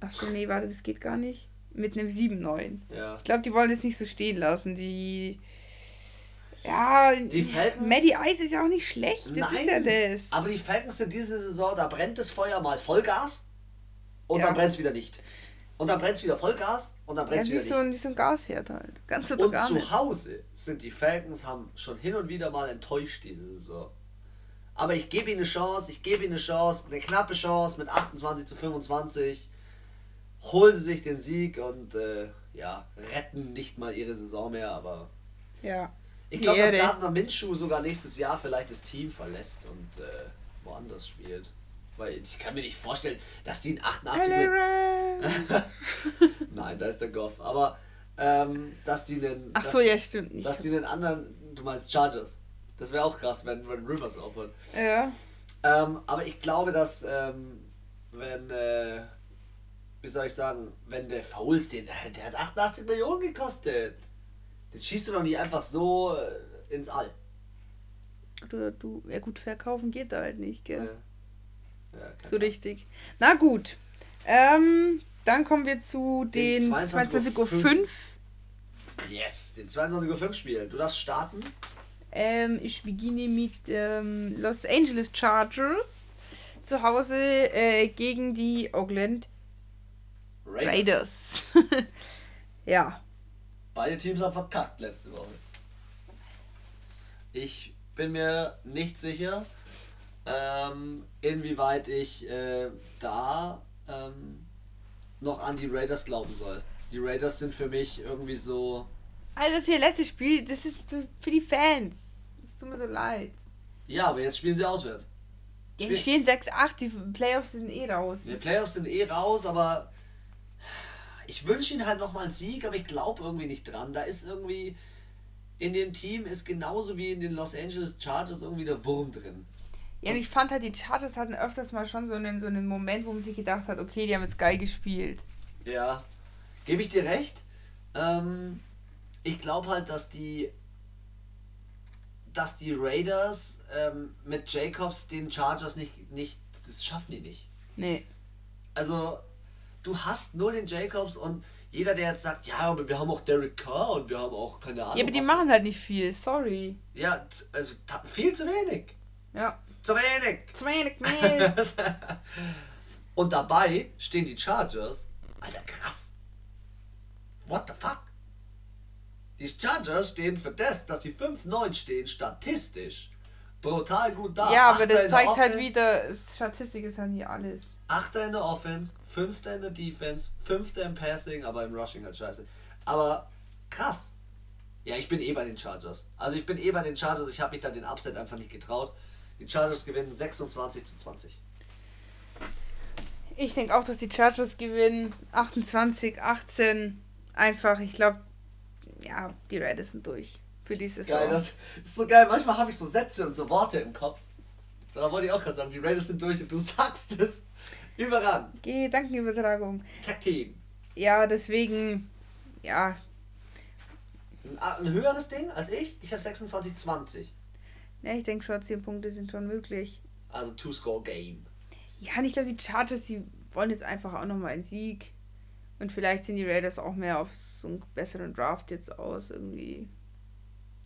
Achso, nee, warte, das geht gar nicht. Mit einem 7, 9. Ja. Ich glaube, die wollen das nicht so stehen lassen. Die. Ja, Die Falcons- Maddie Ice ist ja auch nicht schlecht. Das ist ja das. Aber die Falcons sind diese Saison, da brennt das Feuer mal Vollgas und Ja. dann brennt es wieder nicht. Und dann brennt es wieder Vollgas und dann brennt ja, es wie, wieder so nicht. wie so ein Gasherd halt. Ganz Und zu nicht. Hause sind die Falcons haben schon hin und wieder mal enttäuscht diese Saison. Aber ich gebe ihnen eine Chance, ich gebe ihnen eine Chance, eine knappe Chance mit 28 zu 25. Holen sie sich den Sieg und äh, ja, retten nicht mal ihre Saison mehr, aber Ja. ich glaube, dass. Gardner Minshew sogar nächstes Jahr vielleicht das Team verlässt und äh, woanders spielt. Weil ich kann mir nicht vorstellen, dass die in 88 mit, Nein, da ist der Goff. Aber ähm, dass die einen. Ach dass, so, ja, stimmt nicht. Dass die einen anderen. Du meinst Chargers. Das wäre auch krass, wenn, wenn Rivers aufhört. Ja. Ähm, aber ich glaube, dass ähm, wenn. Äh, wie soll ich sagen, wenn der Fouls, den, der hat 88 Millionen gekostet. Den schießt du doch nicht einfach so äh, ins All. Du, du, ja gut, verkaufen geht da halt nicht, gell? Ja. Ja, So Plan. richtig. Na gut. Ähm, dann kommen wir zu Den den 22.05 22.05 Uhr. Yes, den 22.05 Uhr Spiel. Du darfst starten. Ähm, ich beginne mit ähm, Los Angeles Chargers zu Hause äh, gegen die Oakland Raiders. ja. Beide Teams haben verkackt letzte Woche. Ich bin mir nicht sicher, ähm, inwieweit ich äh, da ähm, noch an die Raiders glauben soll. Die Raiders sind für mich irgendwie so. Also das hier letzte Spiel, das ist für, die Fans. Es tut mir so leid. Ja, aber jetzt spielen sie auswärts. Ja, die stehen 6-8, die Playoffs sind eh raus. Die Playoffs sind eh raus, aber ich wünsche ihnen halt nochmal einen Sieg, aber ich glaube irgendwie nicht dran. Da ist irgendwie in dem Team ist genauso wie in den Los Angeles Chargers irgendwie der Wurm drin. Ja, und ich fand halt, die Chargers hatten öfters mal schon so einen, so einen Moment, wo man sich gedacht hat, okay, die haben jetzt geil gespielt. Ja, gebe ich dir recht. Ähm, ich glaube halt, dass die dass die Raiders ähm, mit Jacobs den Chargers nicht, nicht, das schaffen die nicht. Nee. Also, du hast nur den Jacobs und jeder, der jetzt sagt, ja, aber wir haben auch Derek Carr und wir haben auch keine Ahnung. Ja, aber die was- machen halt nicht viel, sorry. Ja, also viel zu wenig. Ja. Zu wenig. Zu wenig Mehl. und dabei stehen die Chargers. Alter, krass. What the fuck? Die Chargers stehen für das, dass sie 5-9 stehen, statistisch brutal gut da. ja, aber das zeigt halt wieder, Statistik ist halt nie alles. Achter in der Offense, Fünfter in der Defense, Fünfter im Passing, aber im Rushing halt scheiße. Aber krass. Ja, ich bin eh bei den Chargers. Also ich bin eh bei den Chargers. Ich habe mich da den Upset einfach nicht getraut. Die Chargers gewinnen 26 zu 20. Ich denke auch, dass die Chargers gewinnen. 28, 18. Einfach, ich glaube, ja, die Raiders sind durch. Für die Saison. Geil, das ist so geil. Manchmal habe ich so Sätze und so Worte im Kopf. Da wollte ich auch gerade sagen, die Raiders sind durch und du sagst es. Überragend. Gedankenübertragung. Team. Ja, deswegen, ja, Ein, ein höheres Ding als ich. Ich habe 26-20. ne, ich denke schon, 10 Punkte sind schon möglich. Also Two-Score-Game. Ja, und ich glaube, die Chargers, die wollen jetzt einfach auch nochmal einen Sieg. Und vielleicht sind die Raiders auch mehr auf so einen besseren Draft jetzt aus, irgendwie.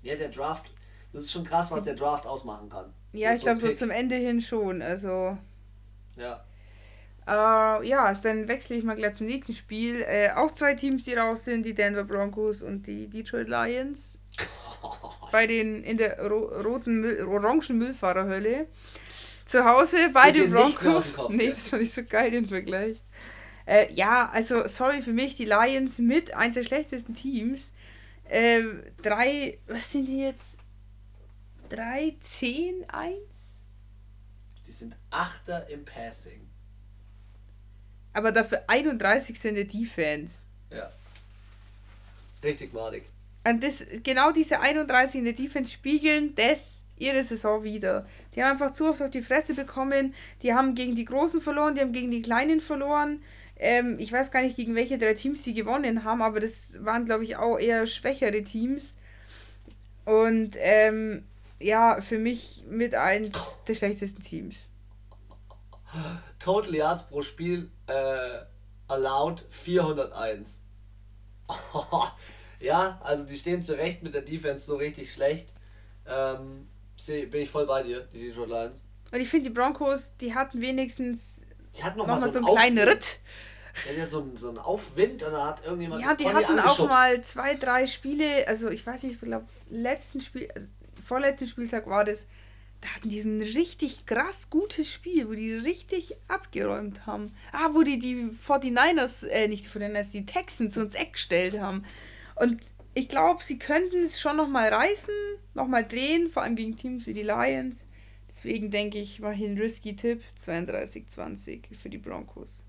Ja, der Draft. Das ist schon krass, was der Draft ausmachen kann. Ja, ich so glaube, so zum Ende hin schon. Also, Ja. Äh, ja, also dann wechsle ich mal gleich zum nächsten Spiel. Äh, auch zwei Teams, die raus sind, die Denver Broncos und die Detroit Lions. Bei den in der ro roten Müll orangen Müllfahrerhölle. Zu Hause Das bei den nicht Broncos. Kopf, nee, das fand ich so geil, den Vergleich. Äh, ja, also sorry für mich, die Lions mit eins der schlechtesten Teams. Ähm, drei, was sind die jetzt? 3, 10, 1? Die sind Achter im Passing. Aber dafür 31 sind der Defense. Ja. Richtig malig. Und das, genau diese 31 in der Defense spiegeln das ihre Saison wieder. Die haben einfach zu oft auf die Fresse bekommen. Die haben gegen die Großen verloren, die haben gegen die Kleinen verloren. Ähm, ich weiß gar nicht, gegen welche drei Teams sie gewonnen haben, aber das waren, glaube ich, auch eher schwächere Teams. Und ähm, ja, für mich mit eins der schlechtesten Teams. Total Yards pro Spiel äh, allowed 401. ja, also die stehen zurecht mit der Defense so richtig schlecht. Ähm, bin ich voll bei dir, die Detroit Lions. Und ich finde, die Broncos, die hatten wenigstens die hatten noch, noch mal so, so einen kleinen Ritt. Ja, so, ein, so einen Aufwind und da hat irgendjemand Ja, die hatten auch mal zwei, drei Spiele, also ich weiß nicht, ich glaube, letzten Spiel, also vorletzten Spieltag war das, hatten die ein richtig krass gutes Spiel, wo die richtig abgeräumt haben. Ah, wo die die 49ers, äh, nicht die 49ers, die Texans ins Eck gestellt haben. Und ich glaube, sie könnten es schon nochmal reißen, nochmal drehen, vor allem gegen Teams wie die Lions. Deswegen denke ich, war hier ein risky Tipp, 32-20 für die Broncos.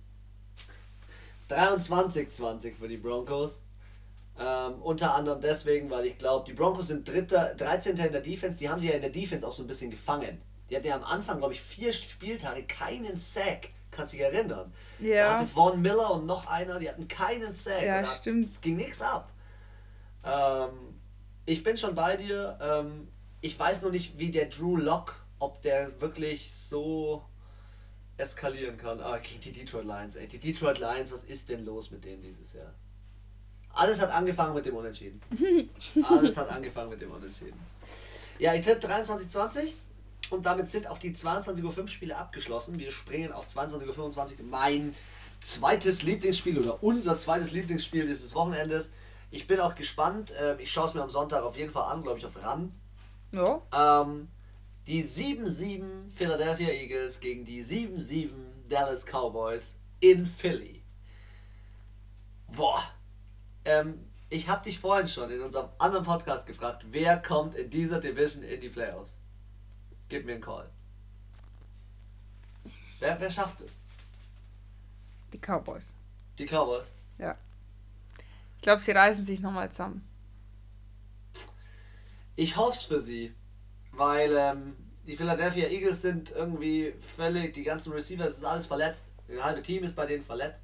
23-20 für die Broncos. Ähm, unter anderem deswegen, weil ich glaube, die Broncos sind Dritter, 13. in der Defense. Die haben sich ja in der Defense auch so ein bisschen gefangen. Die hatten ja am Anfang, glaube ich, vier Spieltage keinen Sack. Kannst du dich erinnern? Ja. Da hatte Vaughn Miller und noch einer, die hatten keinen Sack. Ja, stimmt. Es ging nichts ab. Ähm, ich bin schon bei dir. Ähm, ich weiß nur nicht, wie der Drew Lock, ob der wirklich so eskalieren kann. Aber okay, die Detroit Lions, ey. Die Detroit Lions, was ist denn los mit denen dieses Jahr? Alles hat angefangen mit dem Unentschieden. Alles hat angefangen mit dem Unentschieden. Ja, ich tippe 23-20 und damit sind auch die 22.05 Uhr Spiele abgeschlossen. Wir springen auf 22.25 Uhr. Mein zweites Lieblingsspiel oder unser zweites Lieblingsspiel dieses Wochenendes. Ich bin auch gespannt. Ähm, ich schaue es mir am Sonntag auf jeden Fall an, glaube ich, auf RAN. Ja. Ähm, die 7-7 Philadelphia Eagles gegen die 7-7 Dallas Cowboys in Philly. Boah. Ähm, ich habe dich vorhin schon in unserem anderen Podcast gefragt, wer kommt in dieser Division in die Playoffs? Gib mir einen Call. Wer, wer schafft es? Die Cowboys. Die Cowboys? Ja. Ich glaube, sie reißen sich nochmal zusammen. Ich hoffe es für sie. Weil ähm, die Philadelphia Eagles sind irgendwie völlig, die ganzen Receiver, es ist alles verletzt. Das halbe Team ist bei denen verletzt.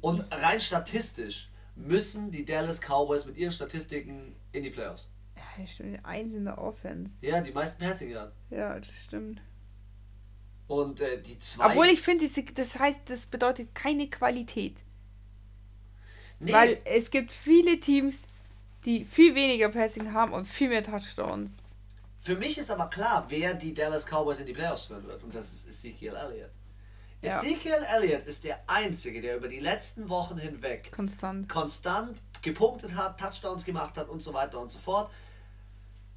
Und rein statistisch müssen die Dallas Cowboys mit ihren Statistiken in die Playoffs. Ja, stimmt. Eins in der Offense. Ja, die meisten Passing Yards. Ja, das stimmt. Und äh, die zwei. Obwohl ich finde, das heißt, das bedeutet keine Qualität. Nee. Weil es gibt viele Teams, die viel weniger Passing haben und viel mehr Touchdowns. Für mich ist aber klar, wer die Dallas Cowboys in die Playoffs führen wird. Und das ist Ezekiel Elliott. Ja. Ezekiel Elliott ist der Einzige, der über die letzten Wochen hinweg konstant, konstant gepunktet hat, Touchdowns gemacht hat und so weiter und so fort.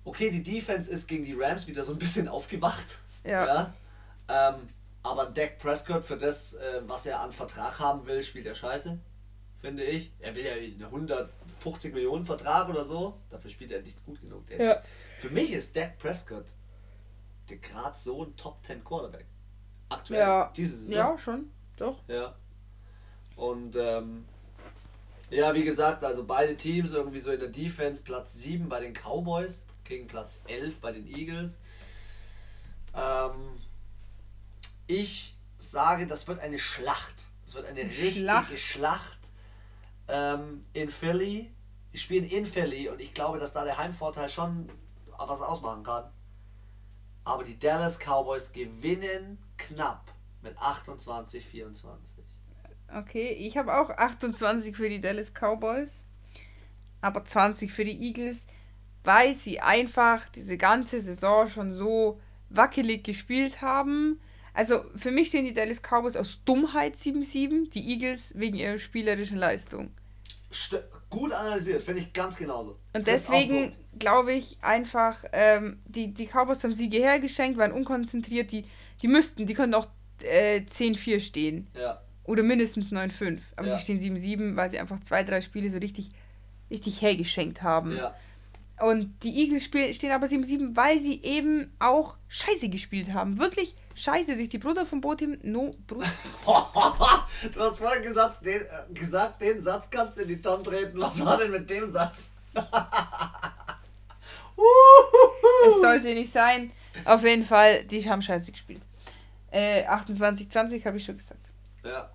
Okay, die Defense ist gegen die Rams wieder so ein bisschen aufgewacht. Ja. ja. Ähm, aber Dak Prescott für das, äh, was er an Vertrag haben will, spielt er scheiße. Finde ich. Er will ja einen 150 Millionen Vertrag oder so. Dafür spielt er nicht gut genug. Ja. Für mich ist Dak Prescott der gerade so ein Top 10 Quarterback. Aktuell. Ja, diese Saison. Ja, schon. Doch. Ja. Und ähm, ja, wie gesagt, also beide Teams irgendwie so in der Defense Platz 7 bei den Cowboys gegen Platz 11 bei den Eagles. Ähm, ich sage, das wird eine Schlacht. Es wird eine richtige Schlacht, Schlacht ähm, in Philly. Die spielen in Philly und ich glaube, dass da der Heimvorteil schon was ausmachen kann. Aber die Dallas Cowboys gewinnen knapp mit 28, 24. Okay, ich habe auch 28 für die Dallas Cowboys, aber 20 für die Eagles, weil sie einfach diese ganze Saison schon so wackelig gespielt haben. Also für mich stehen die Dallas Cowboys aus Dummheit 7-7, die Eagles wegen ihrer spielerischen Leistung. St gut analysiert, finde ich ganz genauso. Und deswegen glaube ich einfach, ähm, die, die Cowboys haben Siege hergeschenkt, waren unkonzentriert, die, die müssten, die können auch äh, 10-4 stehen. Ja. Oder mindestens 9-5. Aber ja. sie stehen 7-7, weil sie einfach zwei, drei Spiele so richtig, richtig hergeschenkt haben. Ja. Und die Eagles stehen aber 7-7, weil sie eben auch scheiße gespielt haben. Wirklich scheiße. Sich die Bruder vom Boot No, Brut. du hast vorhin gesagt den, äh, gesagt, den Satz kannst du in die Tonne treten. Was war denn mit dem Satz? es sollte nicht sein. Auf jeden Fall, die haben scheiße gespielt. Äh, 28, 20 habe ich schon gesagt. Ja.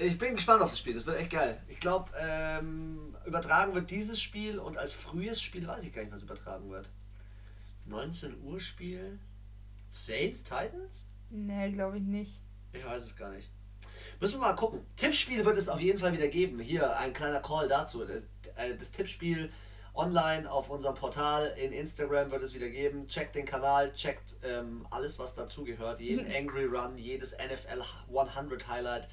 Ich bin gespannt auf das Spiel, das wird echt geil. Ich glaube, ähm, übertragen wird dieses Spiel und als frühes Spiel weiß ich gar nicht, was übertragen wird. 19 Uhr Spiel. Saints Titans? Nee, glaube ich nicht. Ich weiß es gar nicht. Müssen wir mal gucken. Tippspiel wird es auf jeden Fall wieder geben. Hier ein kleiner Call dazu. Das, äh, das Tippspiel online auf unserem Portal in Instagram wird es wieder geben. Checkt den Kanal, checkt ähm, alles, was dazugehört. Jeden Angry Run, jedes NFL 100 Highlight.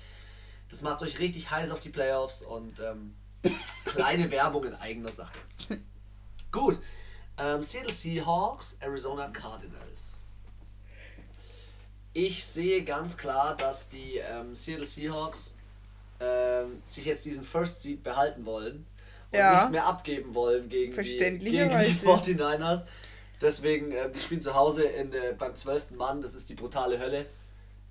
Das macht euch richtig heiß auf die Playoffs und ähm, kleine Werbung in eigener Sache. Gut. Ähm, Seattle Seahawks, Arizona Cardinals. Ich sehe ganz klar, dass die ähm, Seattle Seahawks ähm, sich jetzt diesen First Seed behalten wollen und Ja. nicht mehr abgeben wollen gegen die, gegen die Verständlicherweise. 49ers. Deswegen, ähm, die spielen zu Hause in der, beim 12. Mann, das ist die brutale Hölle.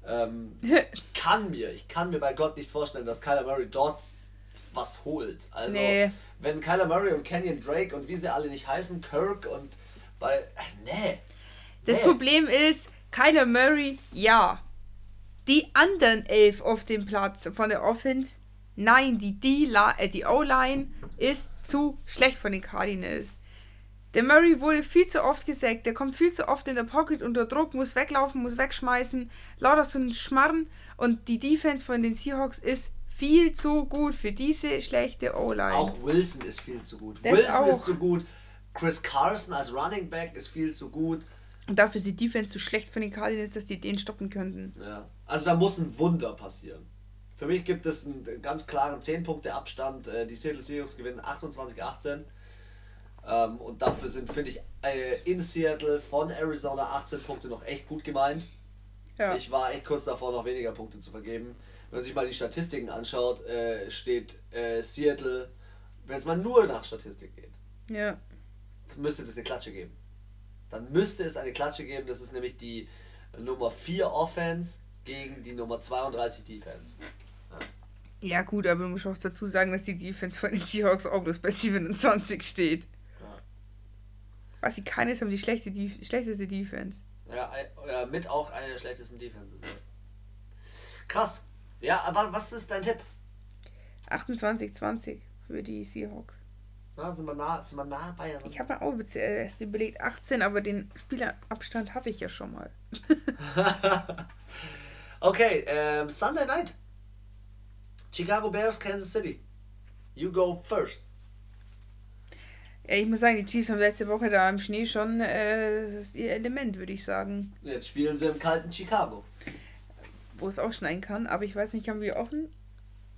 Ähm, kann mir, ich kann mir bei Gott nicht vorstellen, dass Kyler Murray dort was holt. Also, Nee. wenn Kyler Murray und Kenyon Drake und wie sie alle nicht heißen, Kirk und bei. Äh, nee. Das nee. Problem ist, Kyler Murray, ja. Die anderen elf auf dem Platz von der Offense, nein, die, D äh, die O-Line ist zu schlecht von den Cardinals. Der Murray wurde viel zu oft gesackt, der kommt viel zu oft in der Pocket unter Druck, muss weglaufen, muss wegschmeißen, lauter so ein Schmarren und die Defense von den Seahawks ist viel zu gut für diese schlechte O-Line. Auch Wilson ist viel zu gut. Das Wilson auch. ist zu gut. Chris Carson als Running Back ist viel zu gut. Und dafür ist die Defense zu schlecht von den Cardinals, dass die den stoppen könnten. Ja. Also da muss ein Wunder passieren. Für mich gibt es einen ganz klaren 10-Punkte-Abstand. Äh, Die Seattle Seahawks gewinnen 28-18. Ähm, und dafür sind, finde ich, äh, in Seattle von Arizona 18 Punkte noch echt gut gemeint. Ja. Ich war echt kurz davor, noch weniger Punkte zu vergeben. Wenn man sich mal die Statistiken anschaut, äh, steht äh, Seattle, wenn es mal nur nach Statistik geht, ja. müsste das eine Klatsche geben. Dann müsste es eine Klatsche geben, das ist nämlich die Nummer 4 Offense gegen die Nummer 32 Defense. Ja, gut, aber du musst auch dazu sagen, dass die Defense von den Seahawks auch bloß bei 27 steht. Ja. Was sie keines haben, die schlechte, die schlechteste Defense. Ja, ja, mit auch einer der schlechtesten Defenses. Krass. Ja, aber was ist dein Tipp? 28-20 für die Seahawks. Na, sind, wir nah, sind wir nah bei Ich habe mir auch äh, erst überlegt 18, aber den Spielerabstand hatte ich ja schon mal. Okay, ähm, Sunday Night. Chicago Bears, Kansas City. You go first. Ja, ich muss sagen, die Chiefs haben letzte Woche da im Schnee schon äh, das ist ihr Element, würde ich sagen. Jetzt spielen sie im kalten Chicago. Wo es auch schneien kann, aber ich weiß nicht, haben wir offen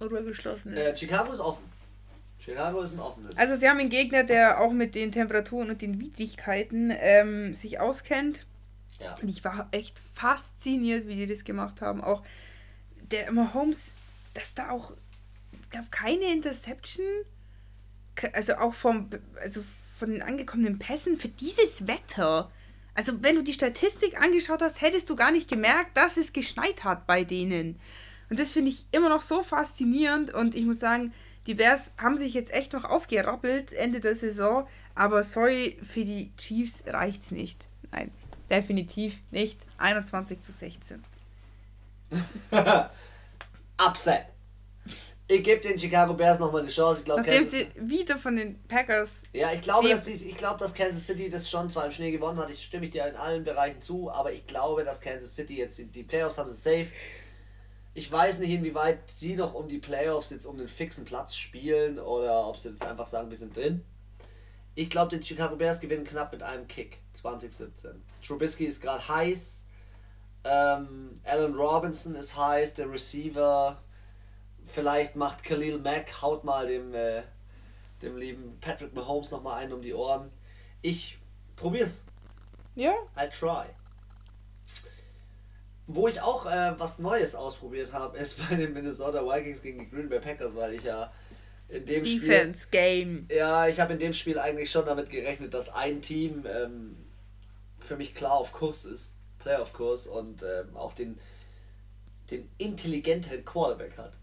oder geschlossen ist. Äh, Chicago ist offen. Chicago ist ein offenes. Also sie haben einen Gegner, der auch mit den Temperaturen und den Widrigkeiten ähm, sich auskennt. ja. Und ich war echt fasziniert, wie die das gemacht haben. Auch der Mahomes, dass da auch, es gab keine Interception. Also auch vom, also von den angekommenen Pässen für dieses Wetter. Also wenn du die Statistik angeschaut hast, hättest du gar nicht gemerkt, dass es geschneit hat bei denen. Und das finde ich immer noch so faszinierend. Und ich muss sagen, die Bears haben sich jetzt echt noch aufgerappelt Ende der Saison. Aber sorry, für die Chiefs reicht's nicht. Nein, definitiv nicht. 21 zu 16. Upset. Ich gebe den Chicago Bears nochmal eine Chance. Ich glaube, Nachdem Kansas, sie wieder von den Packers. ja, ich glaube, dass die, ich glaube, dass Kansas City das schon zwar im Schnee gewonnen hat. Ich stimme ich dir in allen Bereichen zu, aber ich glaube, dass Kansas City jetzt die, die Playoffs haben sie safe. Ich weiß nicht, inwieweit sie noch um die Playoffs jetzt um den fixen Platz spielen oder ob sie jetzt einfach sagen, wir sind drin. Ich glaube, die Chicago Bears gewinnen knapp mit einem Kick 2017. Trubisky ist gerade heiß. Ähm, Alan Robinson ist heiß, der Receiver. Vielleicht macht Khalil Mack, haut mal dem, äh, dem lieben Patrick Mahomes nochmal einen um die Ohren. Ich probier's. Ja, I try. Wo ich auch äh, was Neues ausprobiert habe, ist bei den Minnesota Vikings gegen die Green Bay Packers, weil ich ja in dem Spiel. Defense Game. Ja, ich habe in dem Spiel eigentlich schon damit gerechnet, dass ein Team ähm, für mich klar auf Kurs ist, Playoff-Kurs und ähm, auch den, den intelligenten Quarterback hat.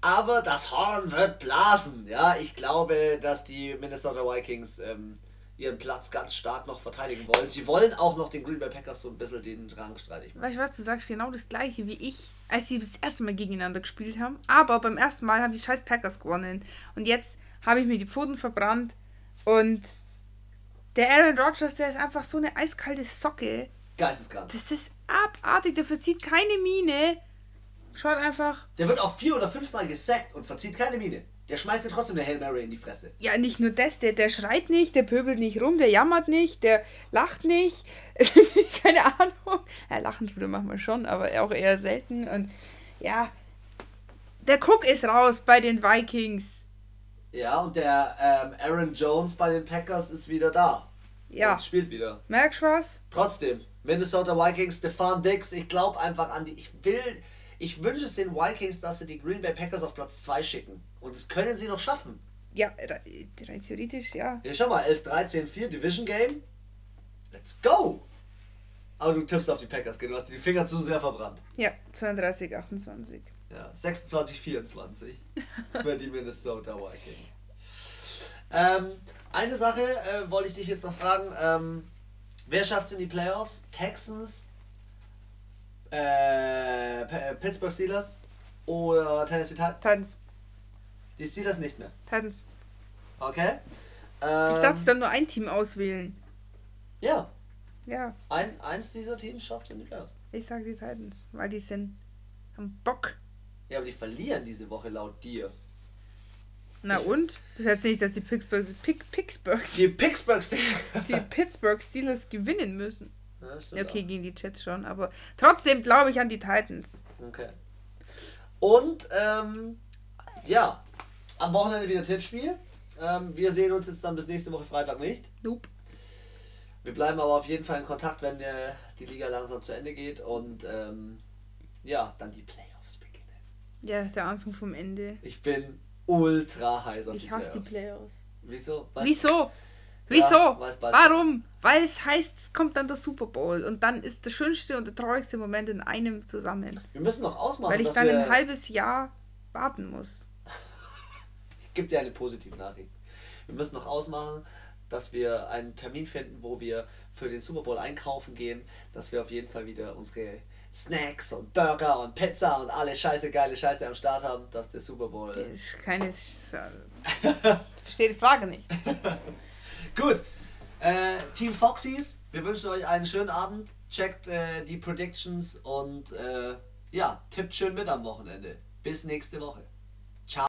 Aber das Horn wird blasen. Ja, ich glaube, dass die Minnesota Vikings ähm, ihren Platz ganz stark noch verteidigen wollen. Sie wollen auch noch den Green Bay Packers so ein bisschen den Rang streitig. Weißt du was, du sagst genau das gleiche wie ich, als sie das erste Mal gegeneinander gespielt haben. Aber beim ersten Mal haben die scheiß Packers gewonnen. Und jetzt habe ich mir die Pfoten verbrannt. Und der Aaron Rodgers, der ist einfach so eine eiskalte Socke. Geisteskrank. Das ist abartig, der verzieht keine Miene. Schaut einfach. Der wird auch vier oder fünfmal gesackt und verzieht keine Miene. Der schmeißt dir trotzdem eine Hail Mary in die Fresse. Ja, nicht nur das, der, der schreit nicht, der pöbelt nicht rum, der jammert nicht, der lacht nicht. keine Ahnung. Ja, lachen tut er manchmal schon, aber auch eher selten. Und ja, der Cook ist raus bei den Vikings. Ja, und der ähm, Aaron Jones bei den Packers ist wieder da. Ja. Und spielt wieder. Merkst du was? Trotzdem, Minnesota Vikings, Stefan Dix, ich glaube einfach an die. Ich will. Ich wünsche es den Vikings, dass sie die Green Bay Packers auf Platz 2 schicken. Und das können sie noch schaffen. Ja, rein theoretisch, ja. Ja, schau mal, 11, 13, 4, Division Game. Let's go! Aber du tippst auf die Packers, du hast die Finger zu sehr verbrannt. Ja, 32, 28. Ja, 26, 24 für die Minnesota Vikings. Ähm, eine Sache äh, wollte ich dich jetzt noch fragen. Ähm, wer schafft es in die Playoffs? Texans, äh, P- Pittsburgh Steelers oder Tennessee Titans? Titans. Die Steelers nicht mehr. Titans. Okay. Ich Ähm, darf dann nur ein Team auswählen. ja, Ja, ein, eins dieser Teams schafft es in die Playoffs. ich sag die Titans, weil die sind haben Bock. Ja, aber die verlieren diese Woche laut dir. Na und? Das heißt nicht, dass die Pittsburgh, Pick, Pittsburgh, Die Pittsburgh Steelers. die Pittsburgh Steelers gewinnen müssen. Ja, okay, auch. gegen die Jets schon, aber trotzdem glaube ich an die Titans. Okay. Und, ähm, ja, am Wochenende wieder Tippspiel. Ähm, wir sehen uns jetzt dann bis nächste Woche Freitag nicht. Nope. Wir bleiben aber auf jeden Fall in Kontakt, wenn der, die Liga langsam zu Ende geht und, ähm, ja, dann die Playoffs beginnen. Ja, der Anfang vom Ende. Ich bin ultra heiß auf die Ich hasse die Playoffs. Playoffs. Wieso? Was- Wieso? Wieso? Warum? Weil es heißt, es kommt dann der Super Bowl und dann ist der schönste und der traurigste Moment in einem zusammen. Wir müssen noch ausmachen, Weil ich dass dann wir... ein halbes Jahr warten muss. Ich gebe dir eine positive Nachricht. Wir müssen noch ausmachen, dass wir einen Termin finden, wo wir für den Super Bowl einkaufen gehen, dass wir auf jeden Fall wieder unsere Snacks und Burger und Pizza und alle scheiße geile Scheiße am Start haben, dass der Super Bowl. Ist keine. Ich verstehe die Frage nicht. Gut. Äh, Team Foxys, wir wünschen euch einen schönen Abend. Checkt äh, die Predictions und äh, ja, tippt schön mit am Wochenende. Bis nächste Woche.